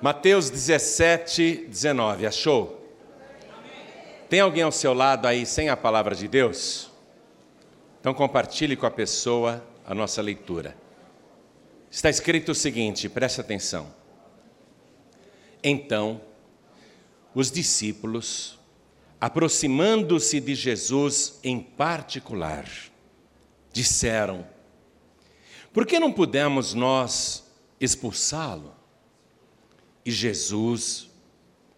Mateus 17, 19, achou? Tem alguém ao seu lado aí sem a palavra de Deus? Então compartilhe com a pessoa a nossa leitura. Está escrito o seguinte, preste atenção. Então, os discípulos, aproximando-se de Jesus em particular, disseram: Por que não pudemos nós expulsá-lo? E Jesus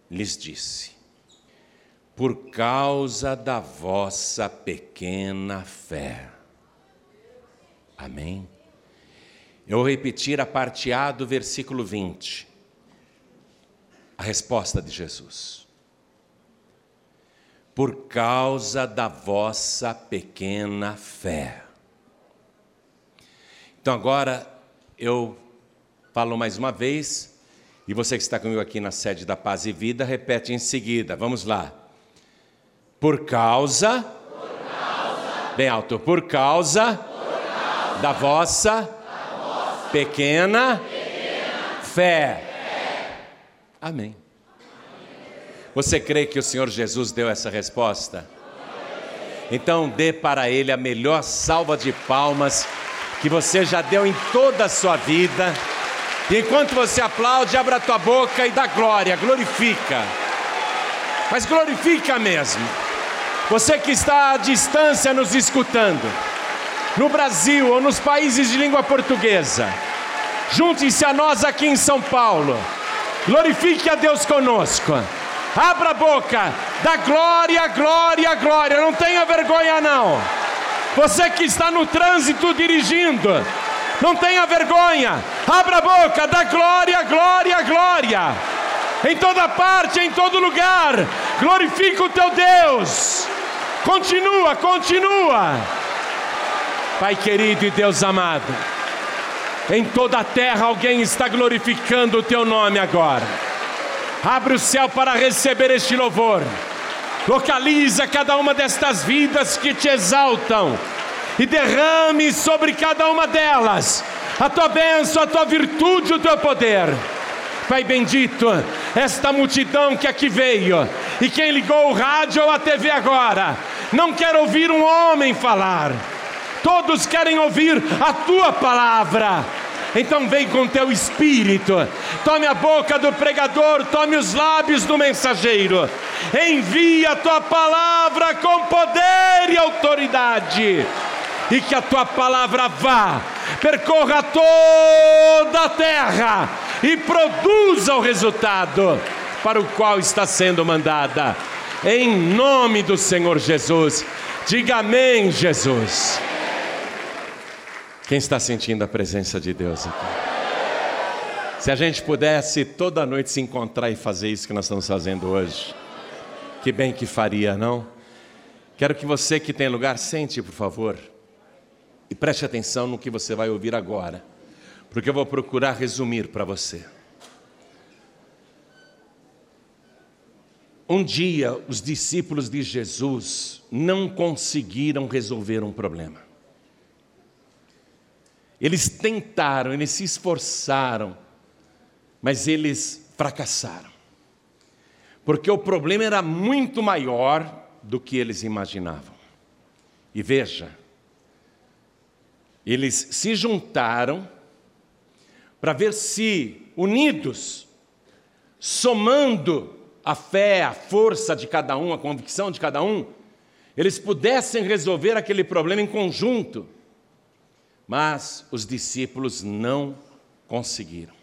lhes disse: Por causa da vossa pequena fé. Amém? Eu vou repetir a parte A do versículo 20. A resposta de Jesus. Por causa da vossa pequena fé. Então agora eu falo mais uma vez e você que está comigo aqui na sede da Paz e Vida, repete em seguida. Vamos lá. Por causa, por causa bem alto, por causa, por causa da, vossa pequena, pequena fé. fé. Amém. Você crê que o Senhor Jesus deu essa resposta? Então dê para Ele a melhor salva de palmas que você já deu em toda a sua vida. E enquanto você aplaude, abra a tua boca e dá glória, glorifica. Mas glorifica mesmo. Você que está à distância nos escutando, no Brasil ou nos países de língua portuguesa, junte-se a nós aqui em São Paulo. Glorifique a Deus conosco. Abra a boca, dá glória, glória, glória. Não tenha vergonha, não. Você que está no trânsito dirigindo, não tenha vergonha, abra a boca, dá glória, glória, glória, em toda parte, em todo lugar, glorifica o teu Deus, continua, continua, Pai querido e Deus amado, em toda a terra alguém está glorificando o teu nome agora, abre o céu para receber este louvor, localiza cada uma destas vidas que te exaltam e derrame sobre cada uma delas a tua bênção, a tua virtude, o teu poder. Pai bendito, esta multidão que aqui veio e quem ligou o rádio ou a TV agora, não quer ouvir um homem falar, todos querem ouvir a tua palavra. Então vem com teu espírito, tome a boca do pregador, tome os lábios do mensageiro, envia a tua palavra com poder e autoridade e que a tua palavra vá, percorra toda a terra e produza o resultado para o qual está sendo mandada. Em nome do Senhor Jesus, diga amém, Jesus. Quem está sentindo a presença de Deus aqui? Se a gente pudesse toda noite se encontrar e fazer isso que nós estamos fazendo hoje, que bem que faria, não? Quero que você que tem lugar sente, por favor. E preste atenção no que você vai ouvir agora, porque eu vou procurar resumir para você. Um dia, os discípulos de Jesus não conseguiram resolver um problema. Eles tentaram, eles se esforçaram, mas eles fracassaram. Porque o problema era muito maior do que eles imaginavam. E veja, eles se juntaram para ver se, unidos, somando a fé, a força de cada um, a convicção de cada um, eles pudessem resolver aquele problema em conjunto. Mas os discípulos não conseguiram.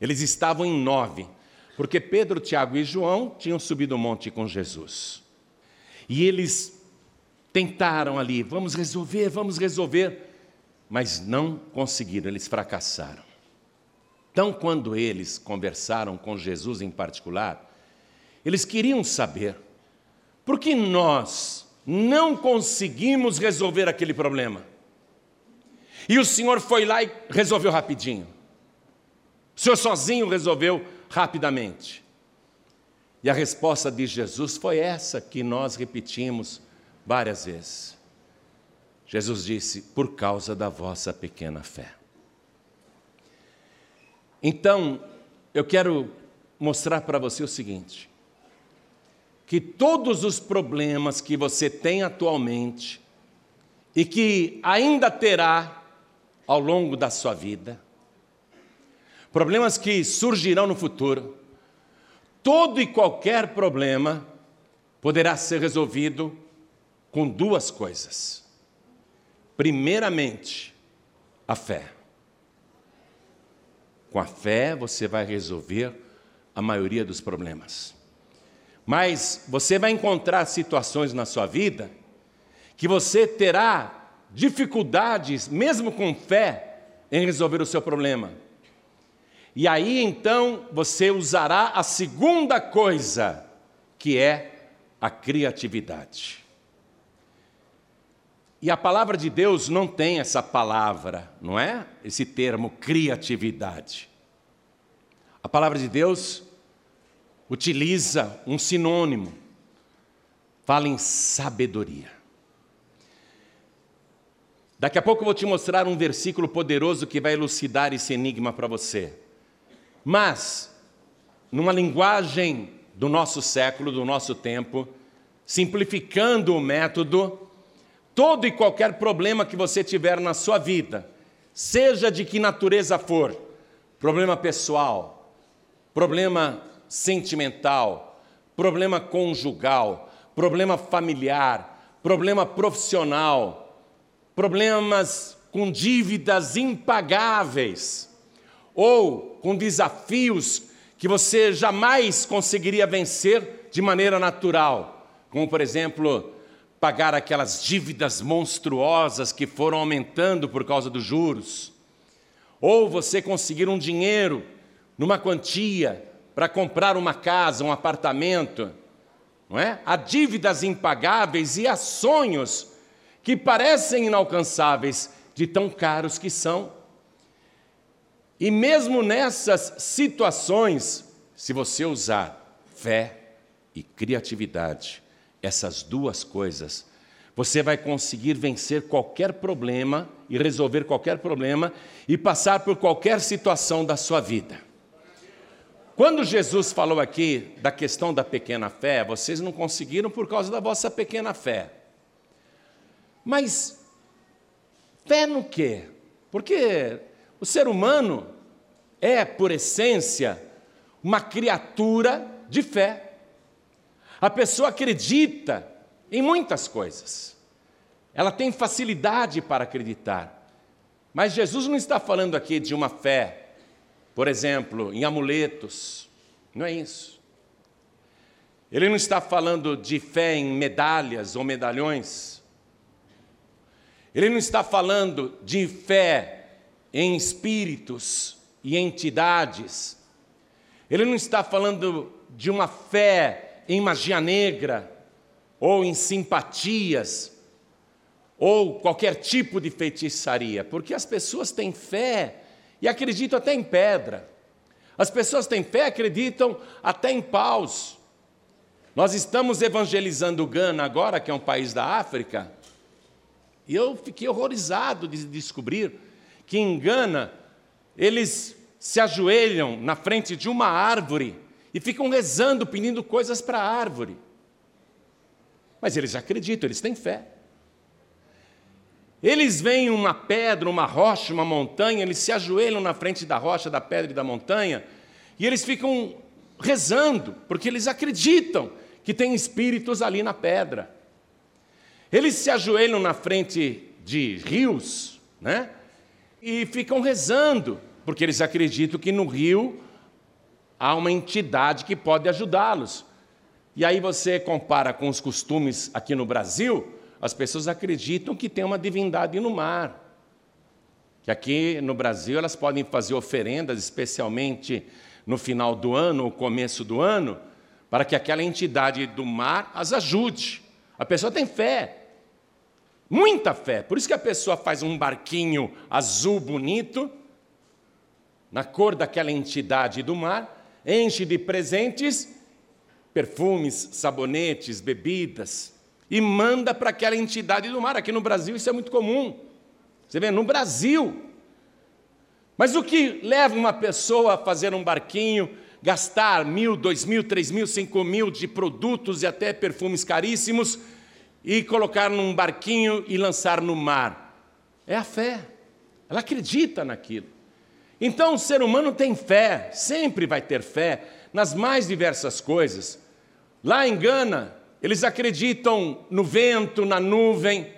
Eles estavam em nove, porque Pedro, Tiago e João tinham subido o monte com Jesus. E eles tentaram ali, vamos resolver, vamos resolver mas não conseguiram, eles fracassaram. Então, quando eles conversaram com Jesus em particular, eles queriam saber por que nós não conseguimos resolver aquele problema. E o Senhor foi lá e resolveu rapidinho. O Senhor sozinho resolveu rapidamente. E a resposta de Jesus foi essa que nós repetimos várias vezes. Jesus disse: por causa da vossa pequena fé. Então, eu quero mostrar para você o seguinte: que todos os problemas que você tem atualmente e que ainda terá ao longo da sua vida, problemas que surgirão no futuro, todo e qualquer problema poderá ser resolvido com duas coisas. Primeiramente, a fé. Com a fé você vai resolver a maioria dos problemas. Mas você vai encontrar situações na sua vida que você terá dificuldades, mesmo com fé, em resolver o seu problema. E aí então você usará a segunda coisa, que é a criatividade. E a palavra de Deus não tem essa palavra, não é? Esse termo criatividade. A palavra de Deus utiliza um sinônimo, fala em sabedoria. Daqui a pouco eu vou te mostrar um versículo poderoso que vai elucidar esse enigma para você. Mas, numa linguagem do nosso século, do nosso tempo, simplificando o método, todo e qualquer problema que você tiver na sua vida, seja de que natureza for, problema pessoal, problema sentimental, problema conjugal, problema familiar, problema profissional, problemas com dívidas impagáveis ou com desafios que você jamais conseguiria vencer de maneira natural, como por exemplo, pagar aquelas dívidas monstruosas que foram aumentando por causa dos juros, ou você conseguir um dinheiro numa quantia para comprar uma casa, um apartamento, não é? Há dívidas impagáveis e há sonhos que parecem inalcançáveis de tão caros que são. E mesmo nessas situações, se você usar fé e criatividade, essas duas coisas, você vai conseguir vencer qualquer problema e resolver qualquer problema e passar por qualquer situação da sua vida. Quando Jesus falou aqui da questão da pequena fé, vocês não conseguiram por causa da vossa pequena fé. Mas fé no quê? Porque o ser humano é, por essência, uma criatura de fé. A pessoa acredita em muitas coisas. Ela tem facilidade para acreditar. Mas Jesus não está falando aqui de uma fé por exemplo, em amuletos. Não é isso. Ele não está falando de fé em medalhas ou medalhões. Ele não está falando de fé em espíritos e entidades. Ele não está falando de uma fé em magia negra ou em simpatias ou qualquer tipo de feitiçaria, porque as pessoas têm fé e acreditam até em pedra. As pessoas têm fé, acreditam até em paus. Nós estamos evangelizando Gana agora, que é um país da África, e eu fiquei horrorizado de descobrir que em Gana eles se ajoelham na frente de uma árvore e ficam rezando, pedindo coisas para a árvore. Mas eles acreditam, eles têm fé. Eles veem uma pedra, uma rocha, uma montanha, eles se ajoelham na frente da rocha, da pedra e da montanha, e eles ficam rezando, porque eles acreditam que tem espíritos ali na pedra. Eles se ajoelham na frente de rios, né? E ficam rezando, porque eles acreditam que no rio há uma entidade que pode ajudá-los. E aí você compara com os costumes aqui no Brasil, as pessoas acreditam que tem uma divindade no mar. Que aqui no Brasil elas podem fazer oferendas, especialmente no final do ano ou começo do ano, para que aquela entidade do mar as ajude. A pessoa tem fé, muita fé. Por isso que a pessoa faz um barquinho azul bonito, na cor daquela entidade do mar, enche de presentes, perfumes, sabonetes, bebidas, e manda para aquela entidade do mar. Aqui no Brasil isso é muito comum. Você vê, no Brasil, Mas o que leva uma pessoa a fazer um barquinho, gastar mil, dois mil, três mil, cinco mil de produtos e até perfumes caríssimos e colocar num barquinho e lançar no mar? É a fé. Ela acredita naquilo. Então o ser humano tem fé, sempre vai ter fé nas mais diversas coisas. Lá em Gana, eles acreditam no vento, na nuvem.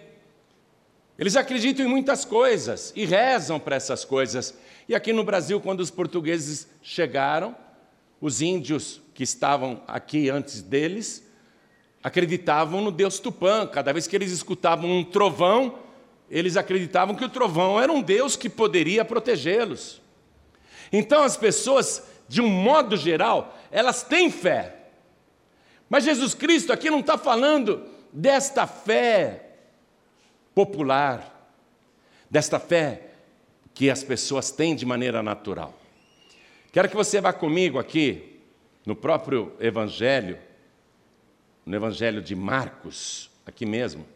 Eles acreditam em muitas coisas e rezam para essas coisas. E aqui no Brasil, quando os portugueses chegaram, os índios que estavam aqui antes deles acreditavam no Deus Tupã. Cada vez que eles escutavam um trovão, eles acreditavam que o trovão era um Deus que poderia protegê-los. Então as pessoas, de um modo geral, elas têm fé. Mas Jesus Cristo aqui não está falando desta fé popular, desta fé que as pessoas têm de maneira natural. Quero que você vá comigo aqui, no próprio Evangelho, no Evangelho de Marcos, aqui mesmo.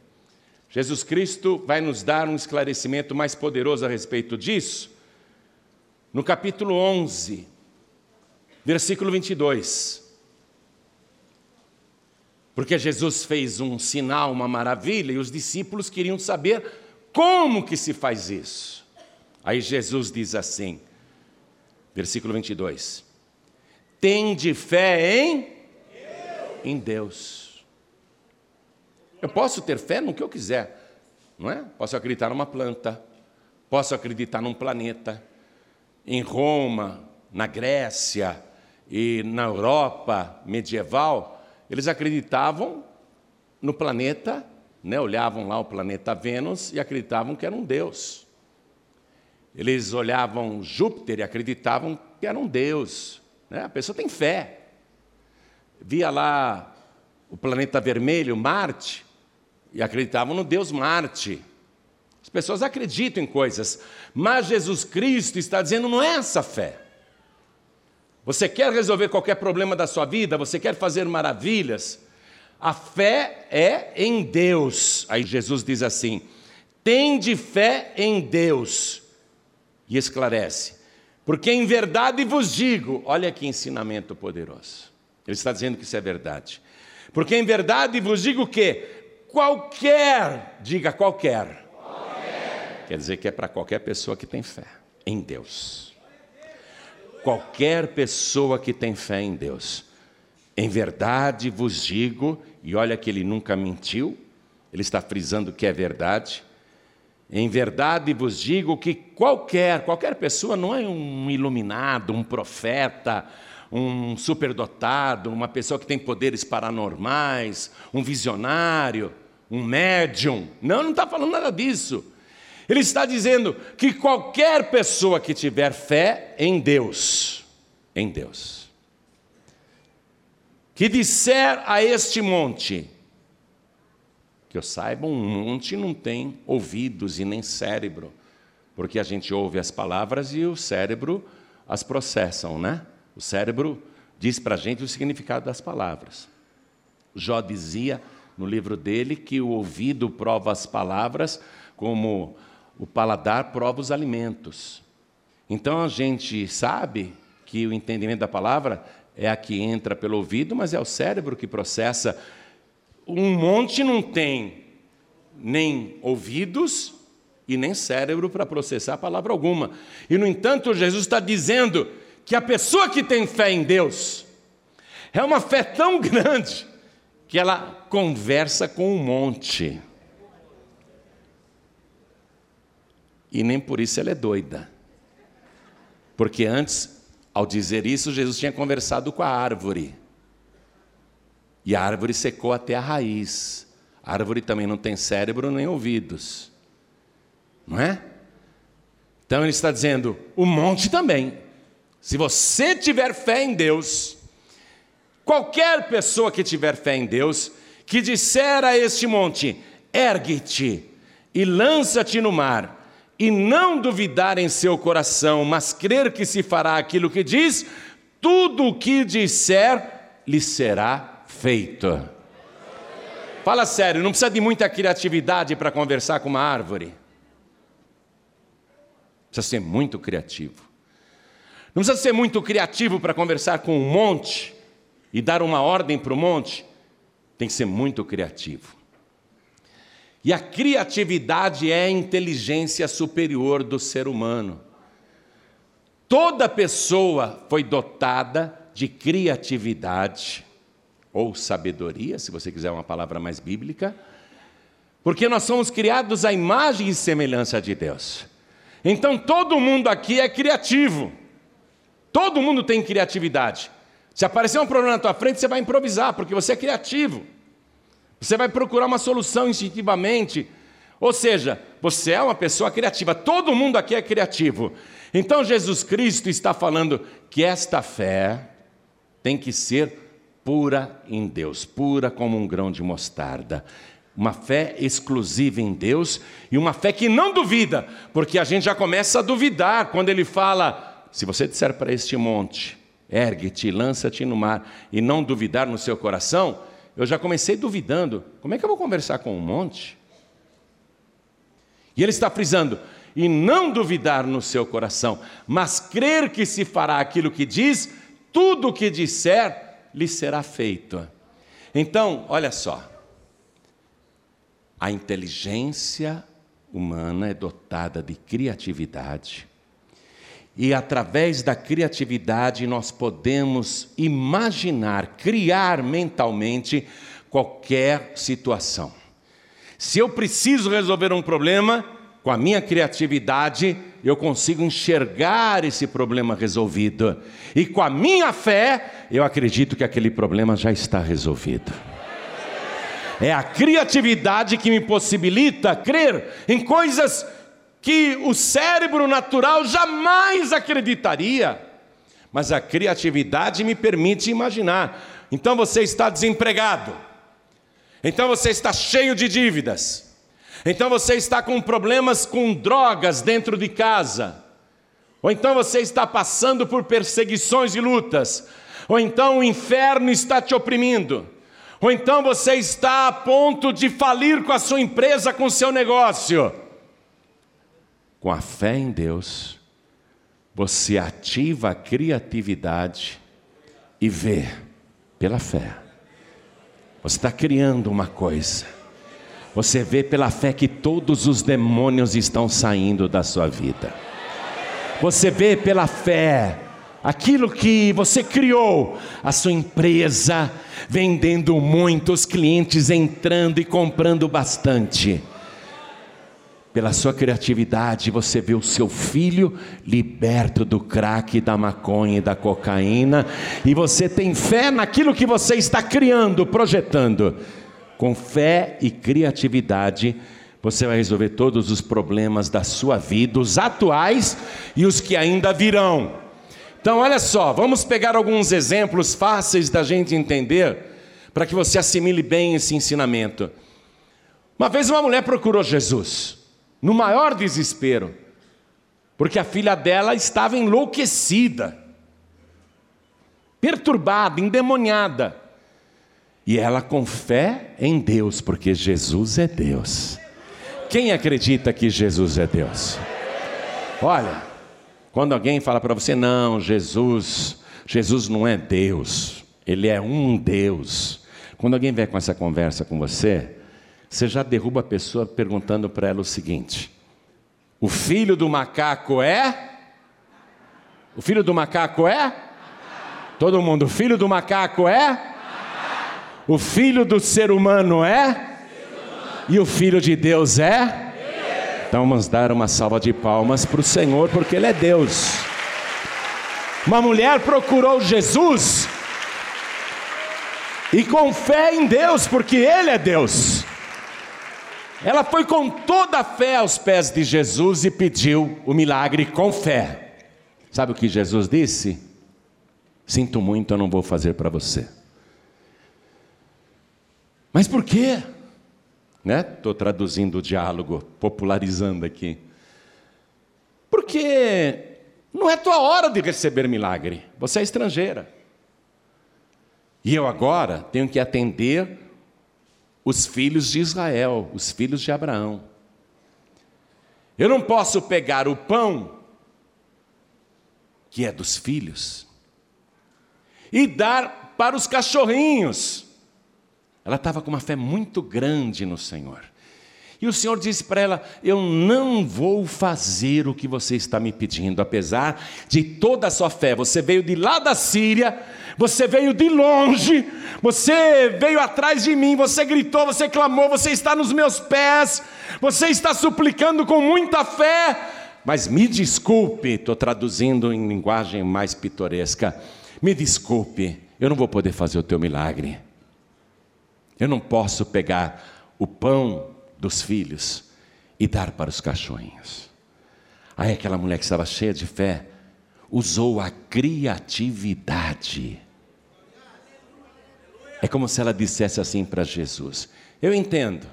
Jesus Cristo vai nos dar um esclarecimento mais poderoso a respeito disso, no capítulo 11, versículo 22. Porque Jesus fez um sinal, uma maravilha, e os discípulos queriam saber como que se faz isso. Aí Jesus diz assim, versículo 22: Tende fé em Deus. em Deus. Eu posso ter fé no que eu quiser, não é? Posso acreditar numa planta, posso acreditar num planeta. Em Roma, na Grécia e na Europa medieval, eles acreditavam no planeta, né, olhavam lá o planeta Vênus e acreditavam que era um Deus. Eles olhavam Júpiter e acreditavam que era um Deus. Né? A pessoa tem fé. Via lá o planeta vermelho, Marte, e acreditavam no Deus Marte. As pessoas acreditam em coisas, mas Jesus Cristo está dizendo não é essa fé. Você quer resolver qualquer problema da sua vida? Você quer fazer maravilhas? A fé é em Deus. Aí Jesus diz assim: tende fé em Deus. E esclarece. Porque em verdade vos digo, olha que ensinamento poderoso. Ele está dizendo que isso é verdade. Porque em verdade vos digo que qualquer, diga qualquer. Quer dizer que é para qualquer pessoa que tem fé em Deus qualquer pessoa que tem fé em Deus. Em verdade vos digo, e olha que ele nunca mentiu, ele está frisando que é verdade. Em verdade vos digo que qualquer, qualquer pessoa não é um iluminado, um profeta, um superdotado, uma pessoa que tem poderes paranormais, um visionário, um médium. Não, não está falando nada disso. Ele está dizendo que qualquer pessoa que tiver fé em Deus, em Deus, que disser a este monte, que eu saiba, um monte não tem ouvidos e nem cérebro, porque a gente ouve as palavras e o cérebro as processam, né? O cérebro diz para a gente o significado das palavras. Jó dizia no livro dele que o ouvido prova as palavras como o paladar prova os alimentos. Então a gente sabe que o entendimento da palavra é a que entra pelo ouvido, mas é o cérebro que processa. Um monte não tem nem ouvidos e nem cérebro para processar palavra alguma. E, no entanto, Jesus está dizendo que a pessoa que tem fé em Deus é uma fé tão grande que ela conversa com um monte. E nem por isso ela é doida. Porque antes, ao dizer isso, Jesus tinha conversado com a árvore. E a árvore secou até a raiz. A árvore também não tem cérebro nem ouvidos. Não é? Então ele está dizendo: o monte também. Se você tiver fé em Deus, qualquer pessoa que tiver fé em Deus, que disser a este monte: ergue-te e lança-te no mar, e não duvidar em seu coração, mas crer que se fará aquilo que diz, tudo o que disser lhe será feito. Fala sério, não precisa de muita criatividade para conversar com uma árvore. Precisa ser muito criativo. Não precisa ser muito criativo para conversar com um monte e dar uma ordem para o monte. Tem que ser muito criativo. E a criatividade é a inteligência superior do ser humano. Toda pessoa foi dotada de criatividade ou sabedoria, se você quiser uma palavra mais bíblica, porque nós somos criados à imagem e semelhança de Deus. Então todo mundo aqui é criativo. Todo mundo tem criatividade. Se aparecer um problema na tua frente, você vai improvisar, porque você é criativo. Você vai procurar uma solução instintivamente. Ou seja, você é uma pessoa criativa. Todo mundo aqui é criativo. Então Jesus Cristo está falando que esta fé tem que ser pura em Deus, pura como um grão de mostarda. Uma fé exclusiva em Deus e uma fé que não duvida, porque a gente já começa a duvidar quando ele fala: se você disser para este monte, ergue-te, lança-te no mar, e não duvidar no seu coração, eu já comecei duvidando: como é que eu vou conversar com um monte? E ele está frisando: e não duvidar no seu coração, mas crer que se fará aquilo que diz, tudo o que disser lhe será feito. Então, olha só. A inteligência humana é dotada de criatividade. E através da criatividade nós podemos imaginar, criar mentalmente qualquer situação. Se eu preciso resolver um problema, com a minha criatividade, eu consigo enxergar esse problema resolvido. E com a minha fé, eu acredito que aquele problema já está resolvido. É a criatividade que me possibilita crer em coisas que o cérebro natural jamais acreditaria. Mas a criatividade me permite imaginar. Então você está desempregado. Então você está cheio de dívidas. Então você está com problemas com drogas dentro de casa. Ou então você está passando por perseguições e lutas. Ou então o inferno está te oprimindo. Ou então você está a ponto de falir com a sua empresa, com o seu negócio. Com a fé em Deus, você ativa a criatividade e vê pela fé. Você está criando uma coisa você vê pela fé que todos os demônios estão saindo da sua vida. Você vê pela fé aquilo que você criou, a sua empresa vendendo muito, os clientes entrando e comprando bastante. Pela sua criatividade, você vê o seu filho liberto do crack, da maconha e da cocaína, e você tem fé naquilo que você está criando, projetando. Com fé e criatividade, você vai resolver todos os problemas da sua vida, os atuais e os que ainda virão. Então, olha só, vamos pegar alguns exemplos fáceis da gente entender, para que você assimile bem esse ensinamento. Uma vez uma mulher procurou Jesus, no maior desespero, porque a filha dela estava enlouquecida, perturbada, endemoniada. E ela com fé em Deus, porque Jesus é Deus. Quem acredita que Jesus é Deus? Olha, quando alguém fala para você, não, Jesus, Jesus não é Deus, Ele é um Deus. Quando alguém vem com essa conversa com você, você já derruba a pessoa perguntando para ela o seguinte: o filho do macaco é? O filho do macaco é? Todo mundo, o filho do macaco é? O filho do ser humano é? E o filho de Deus é? Então vamos dar uma salva de palmas para o Senhor, porque Ele é Deus. Uma mulher procurou Jesus e com fé em Deus, porque Ele é Deus. Ela foi com toda a fé aos pés de Jesus e pediu o milagre com fé. Sabe o que Jesus disse? Sinto muito, eu não vou fazer para você. Mas por quê? Estou né? traduzindo o diálogo, popularizando aqui. Porque não é tua hora de receber milagre, você é estrangeira. E eu agora tenho que atender os filhos de Israel, os filhos de Abraão. Eu não posso pegar o pão que é dos filhos e dar para os cachorrinhos. Ela estava com uma fé muito grande no Senhor. E o Senhor disse para ela: Eu não vou fazer o que você está me pedindo, apesar de toda a sua fé. Você veio de lá da Síria, você veio de longe, você veio atrás de mim, você gritou, você clamou, você está nos meus pés, você está suplicando com muita fé. Mas me desculpe, estou traduzindo em linguagem mais pitoresca. Me desculpe, eu não vou poder fazer o teu milagre. Eu não posso pegar o pão dos filhos e dar para os cachorrinhos. Aí aquela mulher que estava cheia de fé usou a criatividade. É como se ela dissesse assim para Jesus: Eu entendo,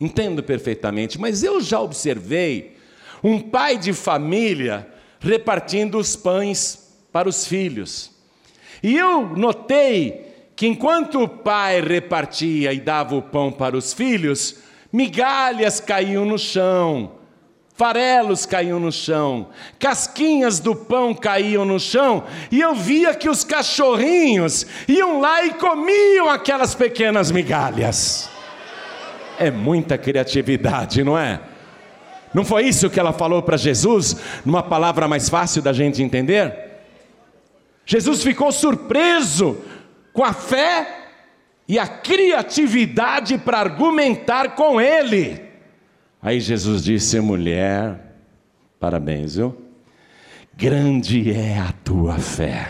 entendo perfeitamente, mas eu já observei um pai de família repartindo os pães para os filhos. E eu notei que enquanto o pai repartia e dava o pão para os filhos, migalhas caíam no chão, farelos caíam no chão, casquinhas do pão caíam no chão, e eu via que os cachorrinhos iam lá e comiam aquelas pequenas migalhas. É muita criatividade, não é? Não foi isso que ela falou para Jesus, numa palavra mais fácil da gente entender? Jesus ficou surpreso com a fé e a criatividade para argumentar com ele. Aí Jesus disse: mulher, parabéns, viu? Grande é a tua fé.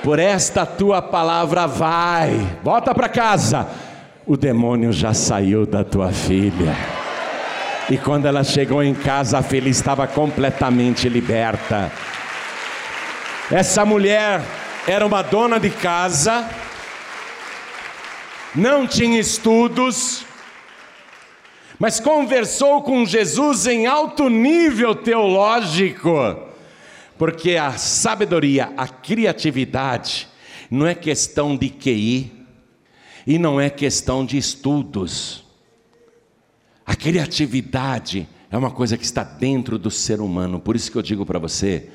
Por esta tua palavra vai, volta para casa. O demônio já saiu da tua filha. E quando ela chegou em casa, a filha estava completamente liberta. Essa mulher era uma dona de casa, não tinha estudos, mas conversou com Jesus em alto nível teológico, porque a sabedoria, a criatividade, não é questão de QI e não é questão de estudos. A criatividade é uma coisa que está dentro do ser humano, por isso que eu digo para você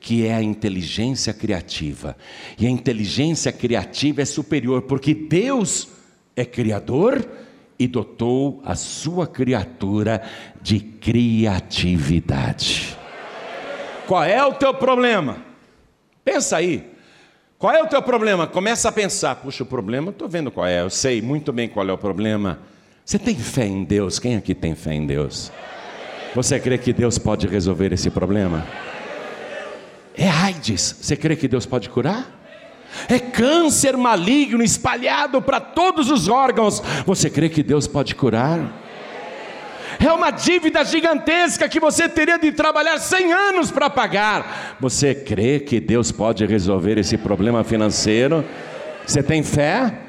que é a inteligência criativa. E a inteligência criativa é superior, porque Deus é criador e dotou a sua criatura de criatividade. Qual é o teu problema? Pensa aí. Qual é o teu problema? Começa a pensar. Puxa, o problema, estou vendo qual é. Eu sei muito bem qual é o problema. Você tem fé em Deus? Quem aqui tem fé em Deus? Você crê que Deus pode resolver esse problema? É AIDS. Você crê que Deus pode curar? É câncer maligno espalhado para todos os órgãos. Você crê que Deus pode curar? É uma dívida gigantesca que você teria de trabalhar 100 anos para pagar. Você crê que Deus pode resolver esse problema financeiro? Você tem fé?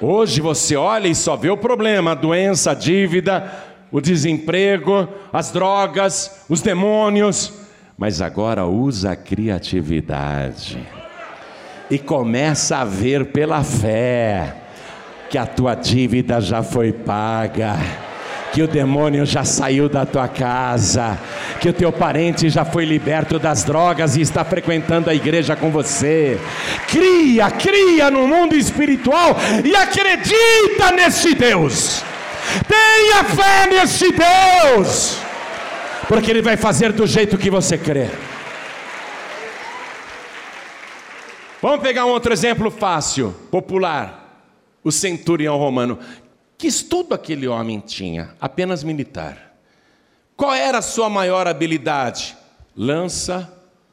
Hoje você olha e só vê o problema: a doença, a dívida, o desemprego, as drogas, os demônios mas agora usa a criatividade e começa a ver pela fé que a tua dívida já foi paga, que o demônio já saiu da tua casa, que o teu parente já foi liberto das drogas e está frequentando a igreja com você. Cria, cria no mundo espiritual e acredita nesse Deus. Tenha fé nesse Deus porque Ele vai fazer do jeito que você crê. Vamos pegar um outro exemplo fácil, popular. O centurião romano. Que estudo aquele homem tinha? Apenas militar. Qual era a sua maior habilidade? Lança,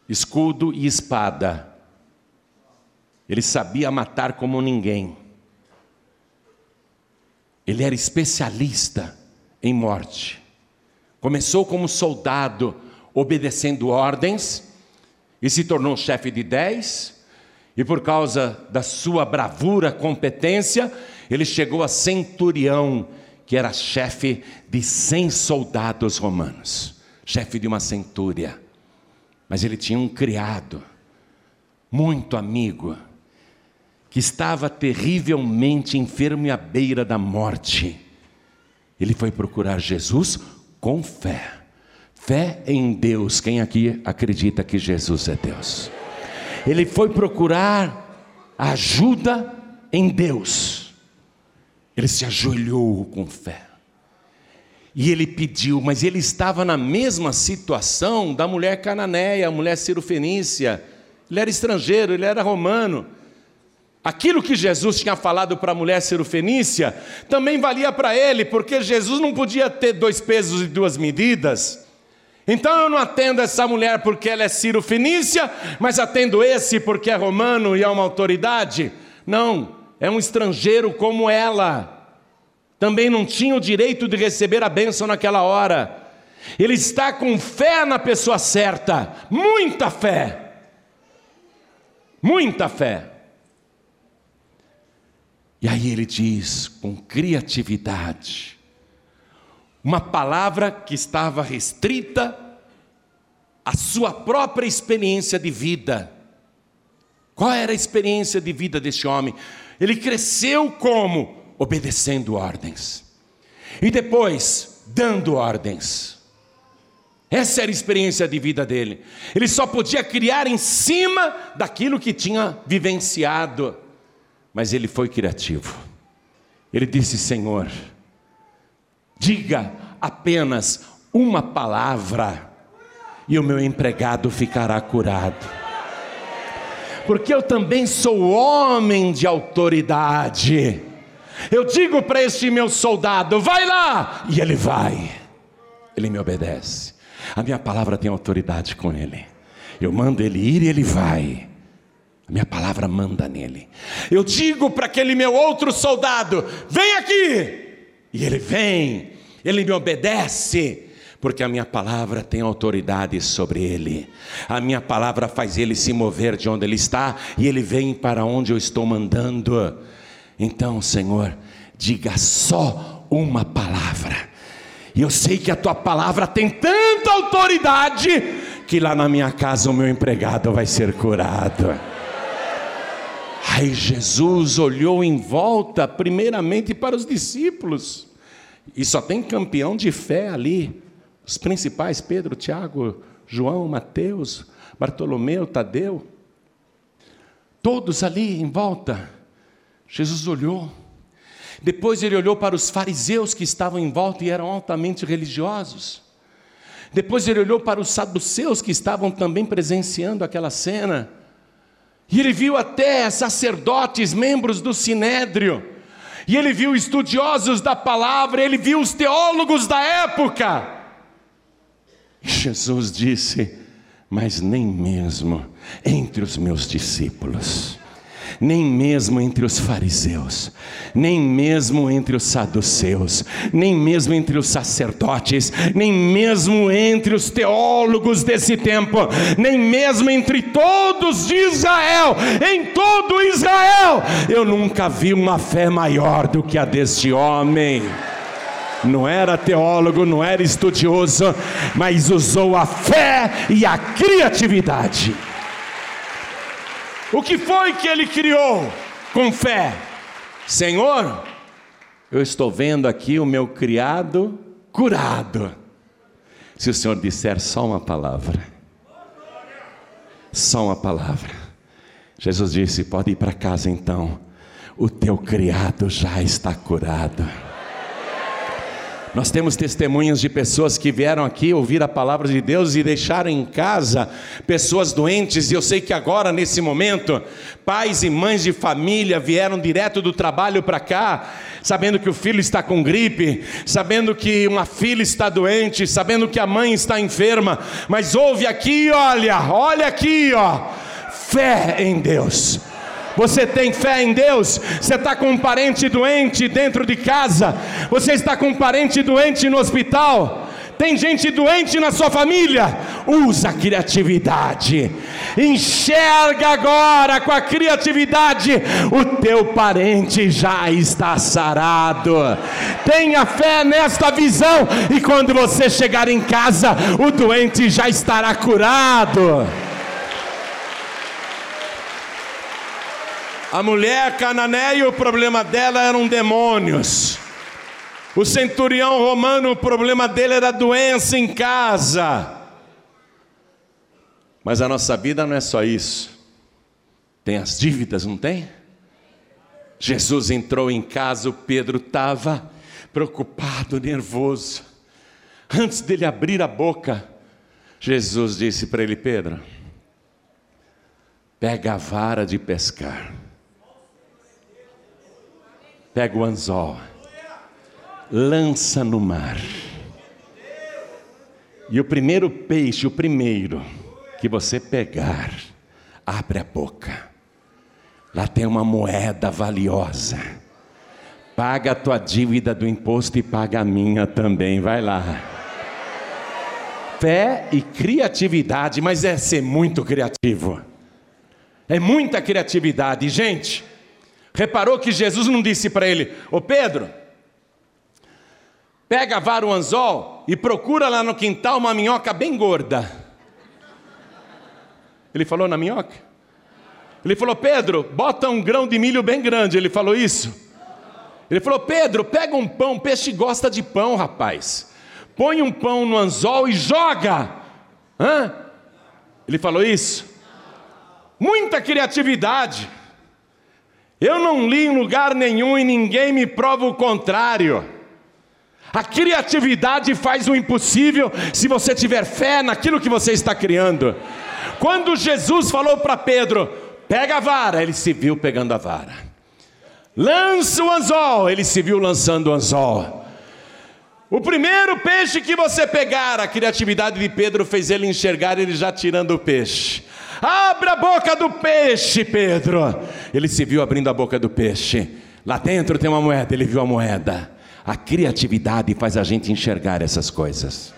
escudo e espada. Ele sabia matar como ninguém. Ele era especialista em morte. Começou como soldado, obedecendo ordens, e se tornou chefe de dez, e por causa da sua bravura, competência, ele chegou a centurião, que era chefe de cem soldados romanos, chefe de uma centúria. Mas ele tinha um criado, muito amigo, que estava terrivelmente enfermo e à beira da morte. Ele foi procurar Jesus com fé, Fé em Deus. Quem aqui acredita que Jesus é Deus? Ele foi procurar ajuda em Deus. Ele se ajoelhou com fé. E ele pediu, mas ele estava na mesma situação da mulher cananeia, a mulher cirofenícia. Ele era estrangeiro, ele era romano. Aquilo que Jesus tinha falado para a mulher cirofenícia também valia para ele, porque Jesus não podia ter dois pesos e duas medidas. Então eu não atendo essa mulher porque ela é cirofenícia, mas atendo esse porque é romano e é uma autoridade. Não, é um estrangeiro como ela também não tinha o direito de receber a bênção naquela hora. Ele está com fé na pessoa certa, muita fé. Muita fé. E aí ele diz, com criatividade, uma palavra que estava restrita à sua própria experiência de vida. Qual era a experiência de vida deste homem? Ele cresceu como? obedecendo ordens. E depois, dando ordens. Essa era a experiência de vida dele. Ele só podia criar em cima daquilo que tinha vivenciado. Mas ele foi criativo. Ele disse: Senhor, diga apenas uma palavra e o meu empregado ficará curado. Porque eu também sou homem de autoridade. Eu digo para este meu soldado: vai lá! E ele vai. Ele me obedece. A minha palavra tem autoridade com ele. Eu mando ele ir e ele vai. A minha palavra manda nele. Eu digo para aquele meu outro soldado: vem aqui! E ele vem, ele me obedece, porque a minha palavra tem autoridade sobre ele. A minha palavra faz ele se mover de onde ele está e ele vem para onde eu estou mandando. Então, Senhor, diga só uma palavra. E eu sei que a tua palavra tem tanta autoridade que lá na minha casa o meu empregado vai ser curado. Aí Jesus olhou em volta, primeiramente para os discípulos, e só tem campeão de fé ali, os principais: Pedro, Tiago, João, Mateus, Bartolomeu, Tadeu, todos ali em volta. Jesus olhou. Depois ele olhou para os fariseus que estavam em volta e eram altamente religiosos. Depois ele olhou para os saduceus que estavam também presenciando aquela cena. E ele viu até sacerdotes, membros do sinédrio. E ele viu estudiosos da palavra, ele viu os teólogos da época. E Jesus disse: Mas nem mesmo entre os meus discípulos nem mesmo entre os fariseus, nem mesmo entre os saduceus, nem mesmo entre os sacerdotes, nem mesmo entre os teólogos desse tempo, nem mesmo entre todos de Israel, em todo Israel, eu nunca vi uma fé maior do que a deste homem não era teólogo, não era estudioso, mas usou a fé e a criatividade. O que foi que ele criou com fé? Senhor, eu estou vendo aqui o meu criado curado. Se o Senhor disser só uma palavra, só uma palavra, Jesus disse: pode ir para casa então, o teu criado já está curado. Nós temos testemunhas de pessoas que vieram aqui ouvir a palavra de Deus e deixaram em casa pessoas doentes, e eu sei que agora, nesse momento, pais e mães de família vieram direto do trabalho para cá, sabendo que o filho está com gripe, sabendo que uma filha está doente, sabendo que a mãe está enferma, mas ouve aqui, olha, olha aqui, ó, fé em Deus você tem fé em Deus? Você está com um parente doente dentro de casa? Você está com um parente doente no hospital? Tem gente doente na sua família? Usa a criatividade. Enxerga agora com a criatividade. O teu parente já está sarado. Tenha fé nesta visão. E quando você chegar em casa, o doente já estará curado. A mulher cananeia, o problema dela eram demônios. O centurião romano, o problema dele era doença em casa. Mas a nossa vida não é só isso. Tem as dívidas, não tem? Jesus entrou em casa, o Pedro estava preocupado, nervoso. Antes dele abrir a boca, Jesus disse para ele: Pedro, pega a vara de pescar, pega o anzol, lança no mar. E o primeiro peixe, o primeiro que você pegar, abre a boca. Lá tem uma moeda valiosa. Paga a tua dívida do imposto e paga a minha também. Vai lá fé e criatividade, mas é ser muito criativo. É muita criatividade. Gente, reparou que Jesus não disse para ele: Ô Pedro, pega a vara o anzol e procura lá no quintal uma minhoca bem gorda. Ele falou na minhoca? Ele falou: Pedro, bota um grão de milho bem grande. Ele falou isso? Ele falou: Pedro, pega um pão, peixe gosta de pão, rapaz põe um pão no anzol e joga. Hã? Ele falou isso? Muita criatividade. Eu não li em lugar nenhum e ninguém me prova o contrário. A criatividade faz o impossível se você tiver fé naquilo que você está criando. Quando Jesus falou para Pedro: pega a vara, ele se viu pegando a vara. Lança o anzol, ele se viu lançando o anzol. O primeiro peixe que você pegar, a criatividade de Pedro fez ele enxergar ele já tirando o peixe. Abre a boca do peixe, Pedro. Ele se viu abrindo a boca do peixe. Lá dentro tem uma moeda, ele viu a moeda. A criatividade faz a gente enxergar essas coisas.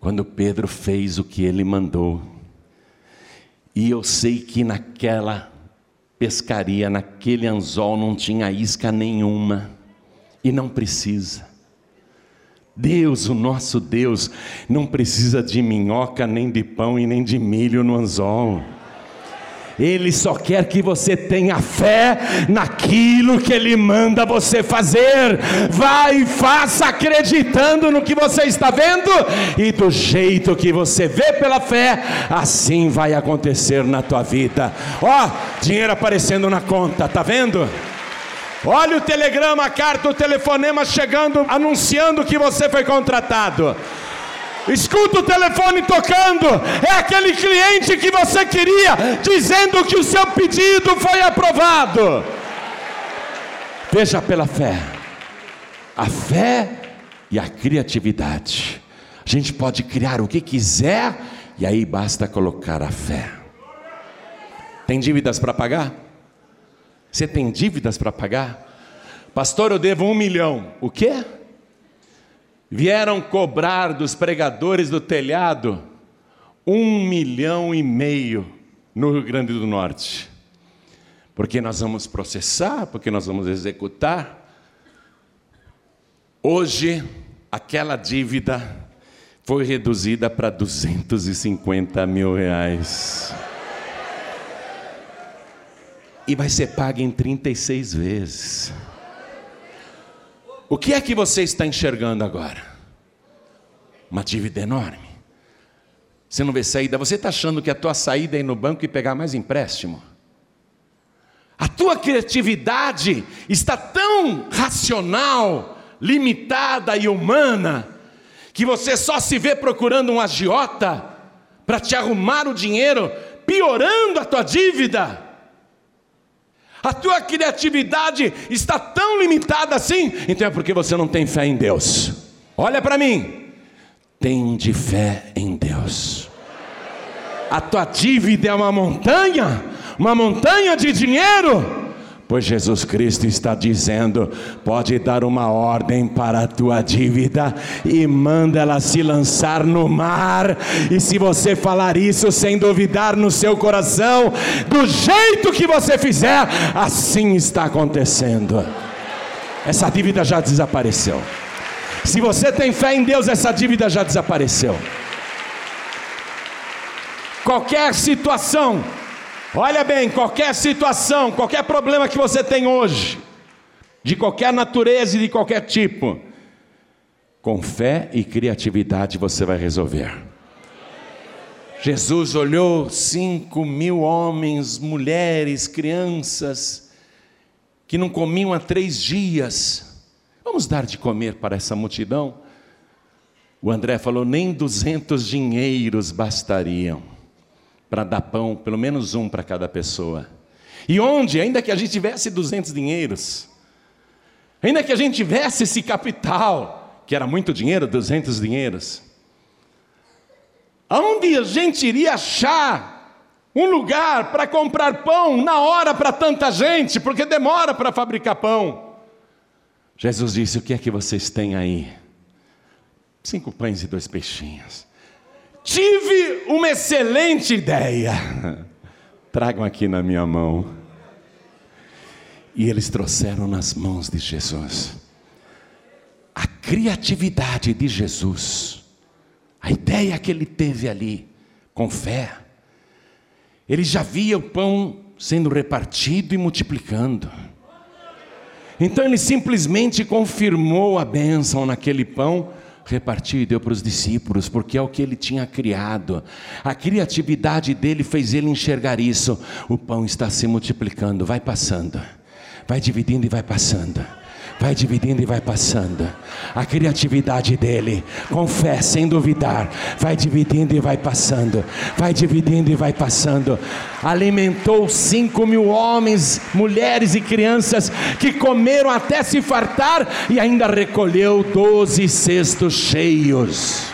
Quando Pedro fez o que ele mandou, e eu sei que naquela pescaria, naquele anzol não tinha isca nenhuma e não precisa. Deus, o nosso Deus, não precisa de minhoca, nem de pão e nem de milho no anzol. Ele só quer que você tenha fé naquilo que Ele manda você fazer. Vai e faça acreditando no que você está vendo, e do jeito que você vê pela fé, assim vai acontecer na tua vida. Ó, dinheiro aparecendo na conta, tá vendo? Olha o telegrama, a carta, o telefonema chegando, anunciando que você foi contratado. Escuta o telefone tocando. É aquele cliente que você queria, dizendo que o seu pedido foi aprovado. Veja pela fé. A fé e a criatividade. A gente pode criar o que quiser e aí basta colocar a fé. Tem dívidas para pagar? Você tem dívidas para pagar? Pastor, eu devo um milhão. O quê? Vieram cobrar dos pregadores do telhado um milhão e meio no Rio Grande do Norte. Porque nós vamos processar, porque nós vamos executar. Hoje, aquela dívida foi reduzida para 250 mil reais e vai ser paga em 36 vezes. O que é que você está enxergando agora? Uma dívida enorme. Você não vê saída. Você está achando que a tua saída é ir no banco e pegar mais empréstimo? A tua criatividade está tão racional, limitada e humana, que você só se vê procurando um agiota para te arrumar o dinheiro, piorando a tua dívida. A tua criatividade está tão limitada assim, então é porque você não tem fé em Deus. Olha para mim. Tem de fé em Deus. A tua dívida é uma montanha, uma montanha de dinheiro Pois Jesus Cristo está dizendo: pode dar uma ordem para a tua dívida e manda ela se lançar no mar. E se você falar isso sem duvidar no seu coração, do jeito que você fizer, assim está acontecendo. Essa dívida já desapareceu. Se você tem fé em Deus, essa dívida já desapareceu. Qualquer situação Olha bem, qualquer situação, qualquer problema que você tem hoje, de qualquer natureza e de qualquer tipo. Com fé e criatividade você vai resolver. Jesus olhou cinco mil homens, mulheres, crianças, que não comiam há três dias. Vamos dar de comer para essa multidão? O André falou: nem duzentos dinheiros bastariam para dar pão, pelo menos um para cada pessoa. E onde? Ainda que a gente tivesse duzentos dinheiros, ainda que a gente tivesse esse capital, que era muito dinheiro, duzentos dinheiros, aonde a gente iria achar um lugar para comprar pão na hora para tanta gente, porque demora para fabricar pão? Jesus disse: O que é que vocês têm aí? Cinco pães e dois peixinhos. Tive uma excelente ideia. Tragam aqui na minha mão. E eles trouxeram nas mãos de Jesus. A criatividade de Jesus, a ideia que ele teve ali, com fé. Ele já via o pão sendo repartido e multiplicando. Então ele simplesmente confirmou a bênção naquele pão repartiu e deu para os discípulos, porque é o que ele tinha criado. A criatividade dele fez ele enxergar isso. O pão está se multiplicando, vai passando, vai dividindo e vai passando vai dividindo e vai passando. A criatividade dele, com fé, sem duvidar, vai dividindo e vai passando, vai dividindo e vai passando. Alimentou cinco mil homens, mulheres e crianças que comeram até se fartar e ainda recolheu doze cestos cheios.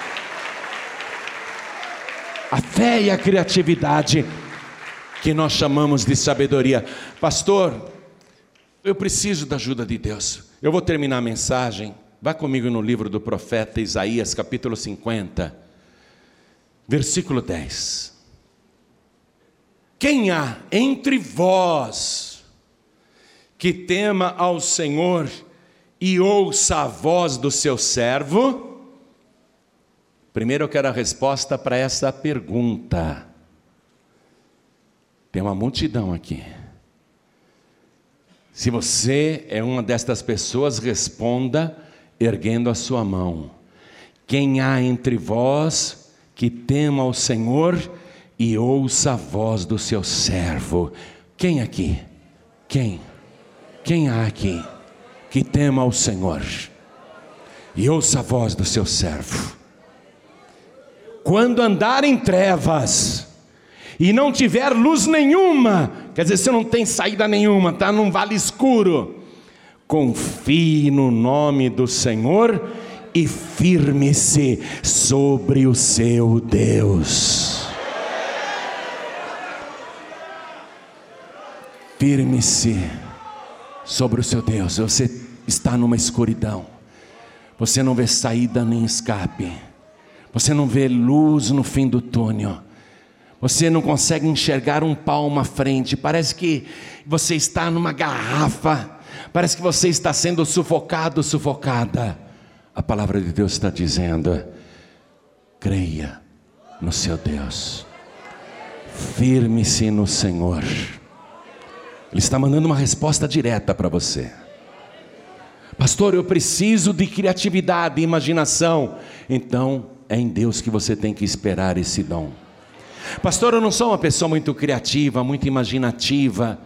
A fé e a criatividade que nós chamamos de sabedoria. Pastor, eu preciso da ajuda de Deus. Eu vou terminar a mensagem. Vá comigo no livro do profeta Isaías, capítulo 50, versículo 10. Quem há entre vós que tema ao Senhor e ouça a voz do seu servo? Primeiro eu quero a resposta para essa pergunta. Tem uma multidão aqui. Se você é uma destas pessoas, responda erguendo a sua mão. Quem há entre vós que tema o Senhor e ouça a voz do seu servo? Quem aqui? Quem? Quem há aqui que tema o Senhor e ouça a voz do seu servo? Quando andar em trevas e não tiver luz nenhuma, Quer dizer, você não tem saída nenhuma, está num vale escuro. Confie no nome do Senhor e firme-se sobre o seu Deus. Firme-se sobre o seu Deus. Você está numa escuridão. Você não vê saída nem escape. Você não vê luz no fim do túnel. Você não consegue enxergar um palmo à frente, parece que você está numa garrafa, parece que você está sendo sufocado, sufocada. A palavra de Deus está dizendo: creia no seu Deus, firme-se no Senhor. Ele está mandando uma resposta direta para você. Pastor, eu preciso de criatividade e imaginação. Então, é em Deus que você tem que esperar esse dom. Pastor, eu não sou uma pessoa muito criativa, muito imaginativa.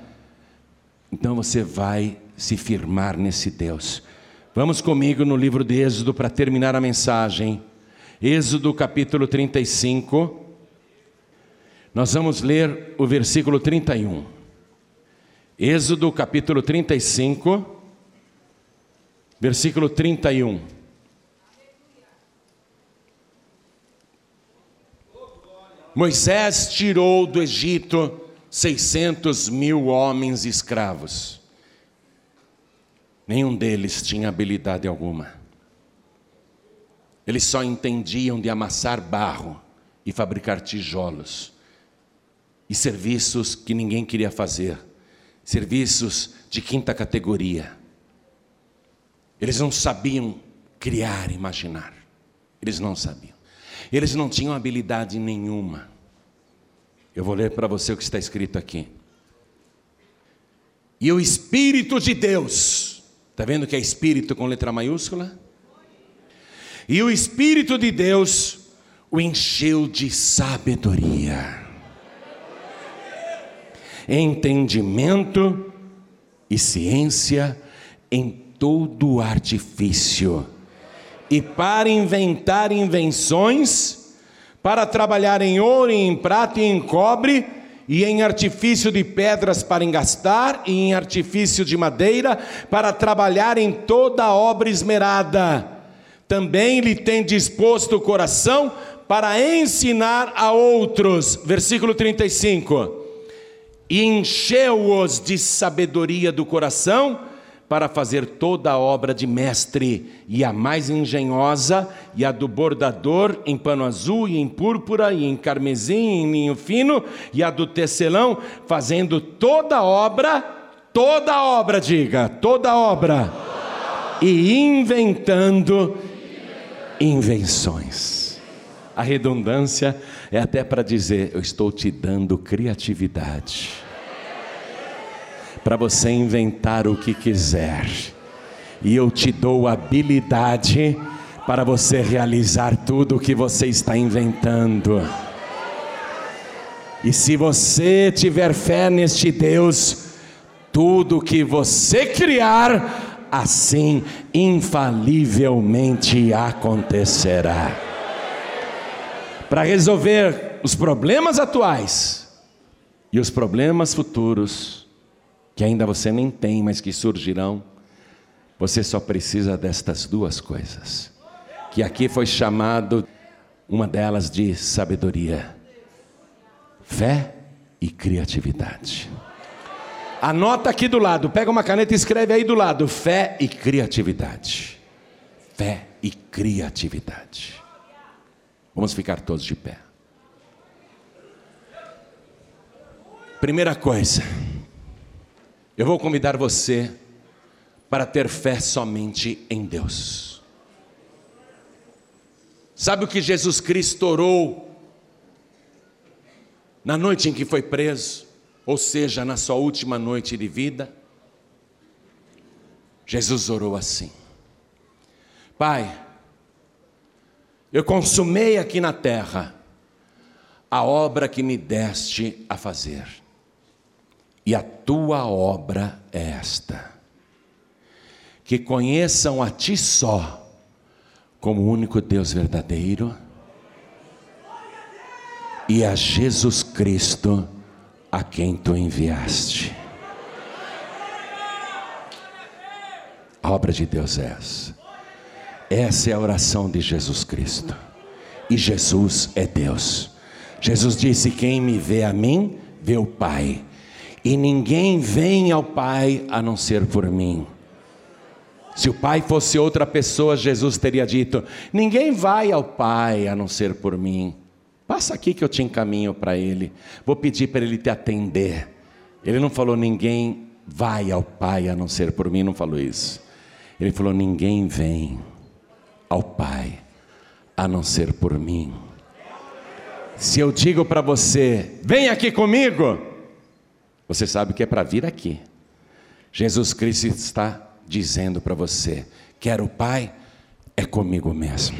Então você vai se firmar nesse Deus. Vamos comigo no livro de Êxodo para terminar a mensagem. Êxodo capítulo 35. Nós vamos ler o versículo 31. Êxodo capítulo 35, versículo 31. Moisés tirou do Egito 600 mil homens escravos. Nenhum deles tinha habilidade alguma. Eles só entendiam de amassar barro e fabricar tijolos. E serviços que ninguém queria fazer. Serviços de quinta categoria. Eles não sabiam criar, imaginar. Eles não sabiam. Eles não tinham habilidade nenhuma. Eu vou ler para você o que está escrito aqui. E o Espírito de Deus Está vendo que é espírito com letra maiúscula? E o Espírito de Deus o encheu de sabedoria, entendimento e ciência em todo artifício, e para inventar invenções, para trabalhar em ouro, em prata e em cobre, e em artifício de pedras para engastar, e em artifício de madeira, para trabalhar em toda obra esmerada. Também lhe tem disposto o coração para ensinar a outros. Versículo 35. E encheu-os de sabedoria do coração para fazer toda a obra de mestre, e a mais engenhosa, e a do bordador em pano azul, e em púrpura, e em carmesim, e em linho fino, e a do tecelão, fazendo toda a obra, toda a obra, diga, toda a obra, e inventando invenções. A redundância é até para dizer: eu estou te dando criatividade para você inventar o que quiser, e eu te dou habilidade para você realizar tudo o que você está inventando. E se você tiver fé neste Deus, tudo que você criar, assim infalivelmente acontecerá. Para resolver os problemas atuais e os problemas futuros, que ainda você nem tem, mas que surgirão, você só precisa destas duas coisas, que aqui foi chamado uma delas de sabedoria, fé e criatividade. Anota aqui do lado, pega uma caneta e escreve aí do lado: fé e criatividade. Fé e criatividade. Vamos ficar todos de pé. Primeira coisa, eu vou convidar você para ter fé somente em Deus. Sabe o que Jesus Cristo orou na noite em que foi preso, ou seja, na sua última noite de vida? Jesus orou assim: Pai, eu consumei aqui na terra a obra que me deste a fazer e a tua obra é esta: que conheçam a ti só, como o único Deus verdadeiro, e a Jesus Cristo, a quem tu enviaste. A obra de Deus é essa. Essa é a oração de Jesus Cristo. E Jesus é Deus. Jesus disse: Quem me vê a mim, vê o Pai. E ninguém vem ao Pai a não ser por mim. Se o Pai fosse outra pessoa, Jesus teria dito: Ninguém vai ao Pai a não ser por mim. Passa aqui que eu te encaminho para Ele. Vou pedir para Ele te atender. Ele não falou: Ninguém vai ao Pai a não ser por mim. Não falou isso. Ele falou: Ninguém vem ao Pai a não ser por mim. Se eu digo para você: Vem aqui comigo. Você sabe que é para vir aqui. Jesus Cristo está dizendo para você: quer o Pai, é comigo mesmo.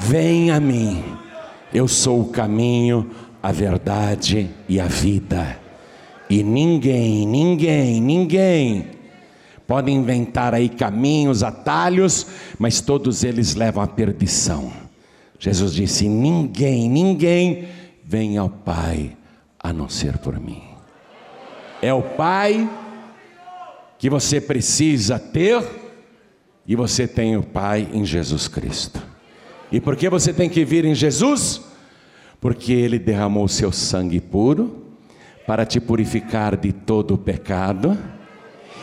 Vem a mim, eu sou o caminho, a verdade e a vida. E ninguém, ninguém, ninguém pode inventar aí caminhos, atalhos, mas todos eles levam à perdição. Jesus disse: ninguém, ninguém vem ao Pai a não ser por mim é o Pai que você precisa ter, e você tem o Pai em Jesus Cristo. E por que você tem que vir em Jesus? Porque Ele derramou seu sangue puro para te purificar de todo o pecado.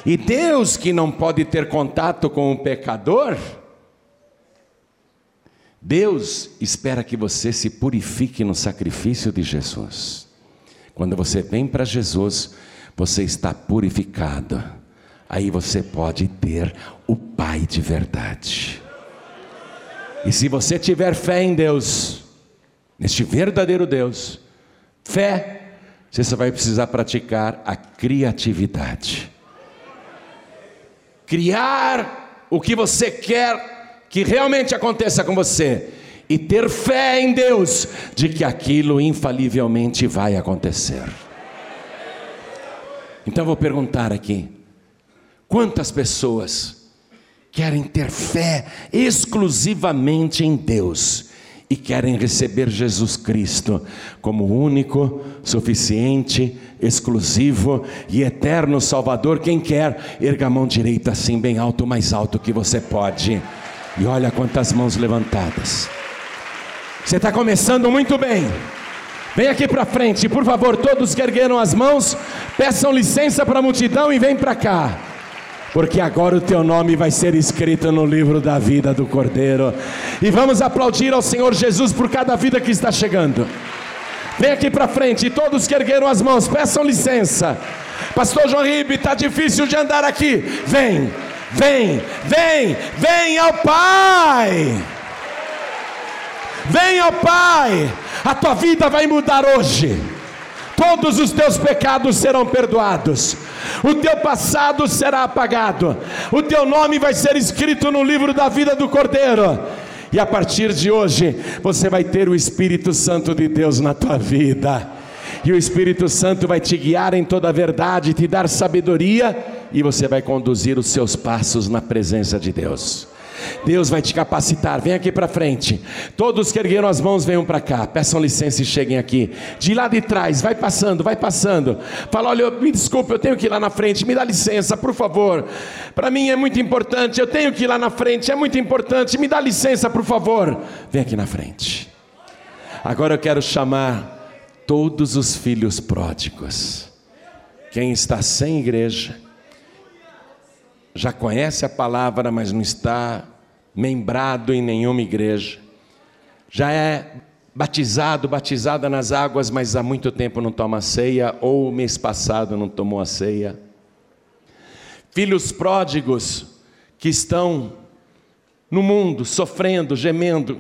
E Deus, que não pode ter contato com o pecador, Deus espera que você se purifique no sacrifício de Jesus. Quando você vem para Jesus, você está purificado. Aí você pode ter o Pai de verdade. E se você tiver fé em Deus, neste verdadeiro Deus, fé, você só vai precisar praticar a criatividade. criar o que você quer que realmente aconteça com você e ter fé em Deus de que aquilo infalivelmente vai acontecer. Então vou perguntar aqui: quantas pessoas querem ter fé exclusivamente em Deus? e querem receber Jesus Cristo como único, suficiente, exclusivo e eterno Salvador. Quem quer, erga a mão direita assim, bem alto, mais alto que você pode. E olha quantas mãos levantadas. Você está começando muito bem. Vem aqui para frente, por favor, todos que ergueram as mãos, peçam licença para a multidão e vem para cá porque agora o teu nome vai ser escrito no livro da vida do Cordeiro. E vamos aplaudir ao Senhor Jesus por cada vida que está chegando. Vem aqui para frente, todos que ergueram as mãos, peçam licença. Pastor João Ribe, está difícil de andar aqui. Vem, vem, vem, vem ao Pai. Ao Pai. A tua vida vai mudar hoje todos os teus pecados serão perdoados, o teu passado será apagado, o teu nome vai ser escrito no livro da vida do Cordeiro. E a partir de hoje, você vai ter o Espírito Santo de Deus na tua vida. E o Espírito Santo vai te guiar em toda a verdade, te dar sabedoria, e você vai conduzir os seus passos na presença de Deus. Deus vai te capacitar. Vem aqui para frente. Todos que ergueram as mãos, venham para cá. Peçam licença e cheguem aqui. De lá de trás, vai passando, vai passando. Fala, olha, me desculpe, eu tenho que ir lá na frente. Me dá licença, por favor. Para mim é muito importante. Eu tenho que ir lá na frente. É muito importante. Me dá licença, por favor. Vem aqui na frente. Agora eu quero chamar todos os filhos pródigos. Quem está sem igreja já conhece a palavra, mas não está membrado em nenhuma igreja, já é batizado, batizada nas águas, mas há muito tempo não toma ceia, ou mês passado não tomou a ceia. Filhos pródigos que estão no mundo sofrendo, gemendo,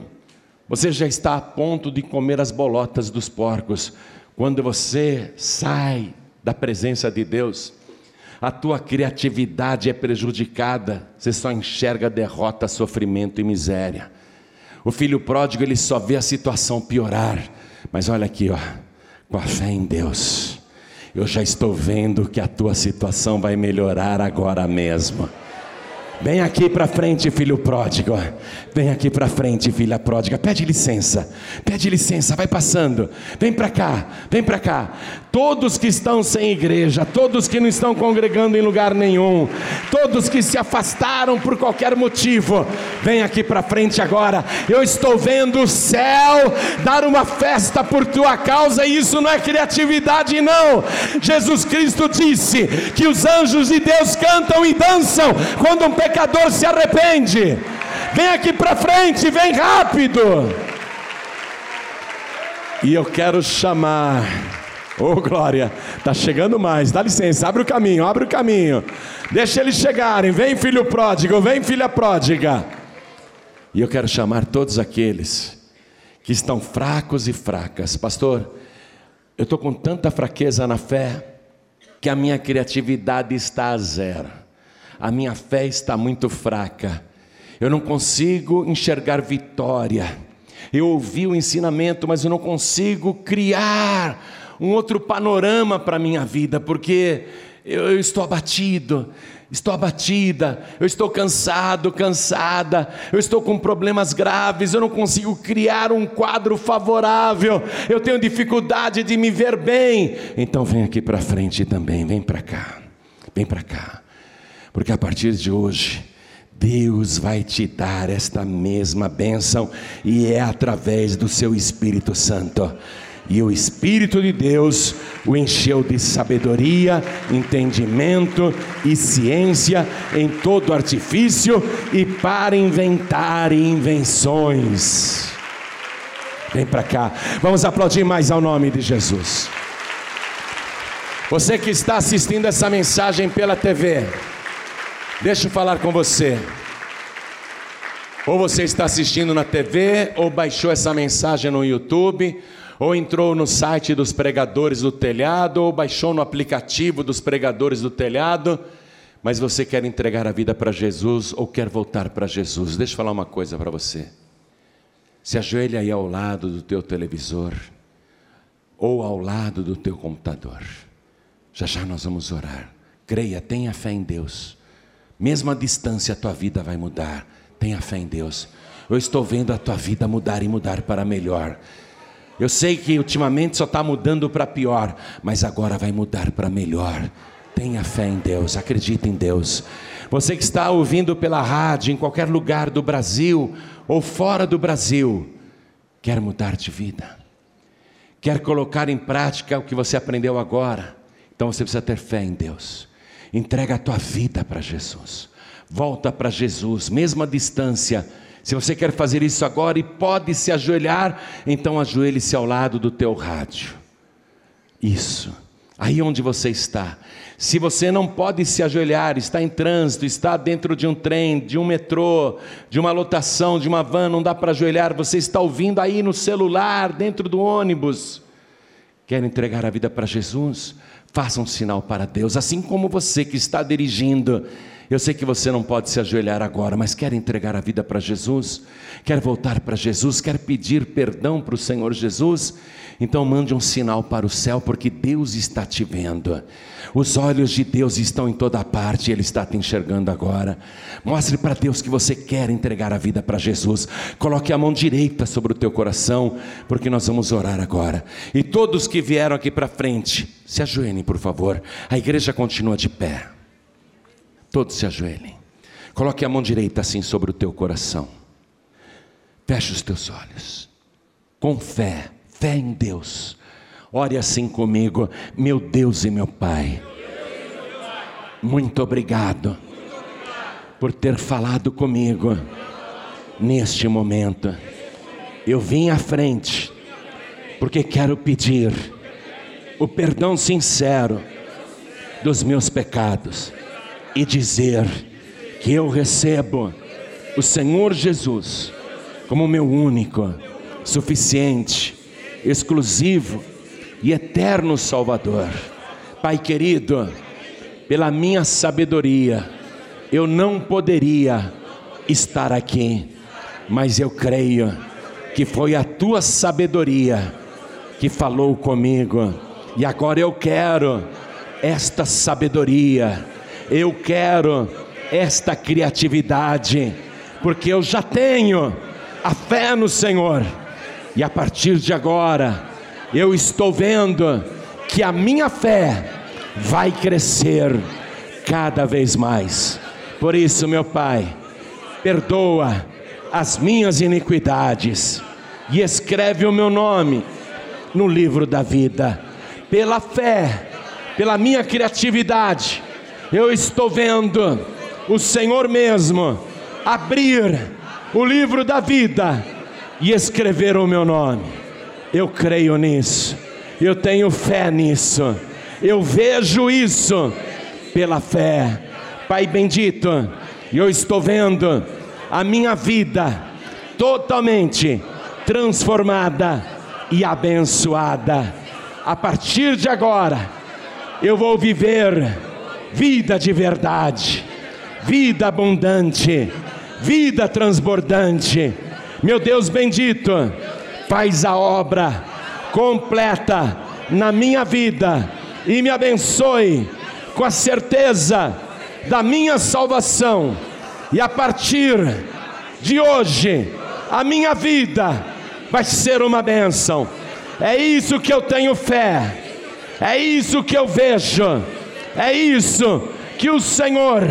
você já está a ponto de comer as bolotas dos porcos. Quando você sai da presença de Deus, a tua criatividade é prejudicada, você só enxerga derrota, sofrimento e miséria. O filho pródigo, ele só vê a situação piorar, mas olha aqui, ó, com a fé em Deus, eu já estou vendo que a tua situação vai melhorar agora mesmo. Vem aqui para frente, filho pródigo. Vem aqui para frente, filha pródiga. Pede licença. Pede licença, vai passando. Vem para cá. Vem para cá. Todos que estão sem igreja, todos que não estão congregando em lugar nenhum, todos que se afastaram por qualquer motivo, vem aqui para frente agora. Eu estou vendo o céu dar uma festa por tua causa, e isso não é criatividade, não. Jesus Cristo disse que os anjos de Deus cantam e dançam quando um se arrepende. Vem aqui para frente, vem rápido. E eu quero chamar. Ô oh, glória, tá chegando mais. Dá licença, abre o caminho, abre o caminho. Deixa eles chegarem. Vem filho pródigo, vem filha pródiga. E eu quero chamar todos aqueles que estão fracos e fracas. Pastor, eu estou com tanta fraqueza na fé que a minha criatividade está a zero a minha fé está muito fraca, eu não consigo enxergar vitória. Eu ouvi o ensinamento, mas eu não consigo criar um outro panorama para a minha vida, porque eu, eu estou abatido, estou abatida, eu estou cansado, cansada, eu estou com problemas graves, eu não consigo criar um quadro favorável, eu tenho dificuldade de me ver bem. Então vem aqui para frente também, vem para cá, vem para cá porque a partir de hoje, Deus vai te dar esta mesma bênção, e é através do seu Espírito Santo. E o Espírito de Deus o encheu de sabedoria, entendimento e ciência em todo artifício e para inventar invenções. Vem para cá, vamos aplaudir mais ao nome de Jesus. Você que está assistindo essa mensagem pela TV, Deixa eu falar com você. Ou você está assistindo na TV, ou baixou essa mensagem no YouTube, ou entrou no site dos pregadores do telhado, ou baixou no aplicativo dos pregadores do telhado. mas você quer entregar a vida para Jesus ou quer voltar para Jesus. Deixa eu falar uma coisa para você. Se ajoelha aí ao lado do teu televisor ou ao lado do teu computador. Já já nós vamos orar. Creia, tenha fé em Deus. Mesmo à distância, a tua vida vai mudar. Tenha fé em Deus. Eu estou vendo a tua vida mudar e mudar para melhor. Eu sei que ultimamente só está mudando para pior, mas agora vai mudar para melhor. Tenha fé em Deus, acredite em Deus. Você que está ouvindo pela rádio, em qualquer lugar do Brasil ou fora do Brasil, quer mudar de vida, quer colocar em prática o que você aprendeu agora, então você precisa ter fé em Deus. Entrega a tua vida para Jesus, volta para Jesus, mesmo à distância se você quer fazer isso agora e pode se ajoelhar, então ajoelhe-se ao lado do teu rádio. Isso. Aí onde você está. Se você não pode se ajoelhar, está em trânsito, está dentro de um trem, de um metrô, de uma lotação, de uma van, não dá para ajoelhar, você está ouvindo aí no celular, dentro do ônibus. Quer entregar a vida para Jesus? Faça um sinal para Deus, assim como você que está dirigindo eu sei que você não pode se ajoelhar agora, mas quer entregar a vida para Jesus, quer voltar para Jesus, quer pedir perdão para o Senhor Jesus, então mande um sinal para o céu, porque Deus está te vendo. Os olhos de Deus estão em toda parte, Ele está te enxergando agora. Mostre para Deus que você quer entregar a vida para Jesus. Coloque a mão direita sobre o teu coração, porque nós vamos orar agora. E todos que vieram aqui para frente, se ajoelhem, por favor. A igreja continua de pé. Todos se ajoelhem. Coloque a mão direita assim sobre o teu coração. Feche os teus olhos. Com fé, fé em Deus. Ore assim comigo, meu Deus e meu Pai. Muito obrigado por ter falado comigo neste momento. Eu vim à frente porque quero pedir o perdão sincero dos meus pecados e dizer que eu recebo o Senhor Jesus como meu único, suficiente, exclusivo e eterno Salvador. Pai querido, pela minha sabedoria, eu não poderia estar aqui, mas eu creio que foi a tua sabedoria que falou comigo, e agora eu quero esta sabedoria eu quero esta criatividade, porque eu já tenho a fé no Senhor, e a partir de agora, eu estou vendo que a minha fé vai crescer cada vez mais. Por isso, meu Pai, perdoa as minhas iniquidades e escreve o meu nome no livro da vida. Pela fé, pela minha criatividade, eu estou vendo o Senhor mesmo abrir o livro da vida e escrever o meu nome. Eu creio nisso, eu tenho fé nisso, eu vejo isso pela fé. Pai bendito, eu estou vendo a minha vida totalmente transformada e abençoada. A partir de agora, eu vou viver vida de verdade, vida abundante, vida transbordante. Meu Deus bendito, faz a obra completa na minha vida e me abençoe com a certeza da minha salvação. E a partir de hoje, a minha vida vai ser uma bênção. É isso que eu tenho fé, é isso que eu vejo é isso que o Senhor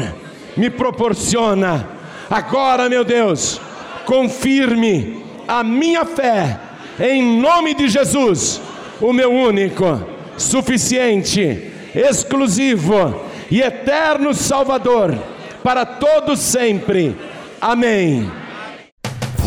me proporciona. Agora, meu Deus, confirme a minha fé, em nome de Jesus, o meu único, suficiente, exclusivo e eterno Salvador, para todos sempre. Amém.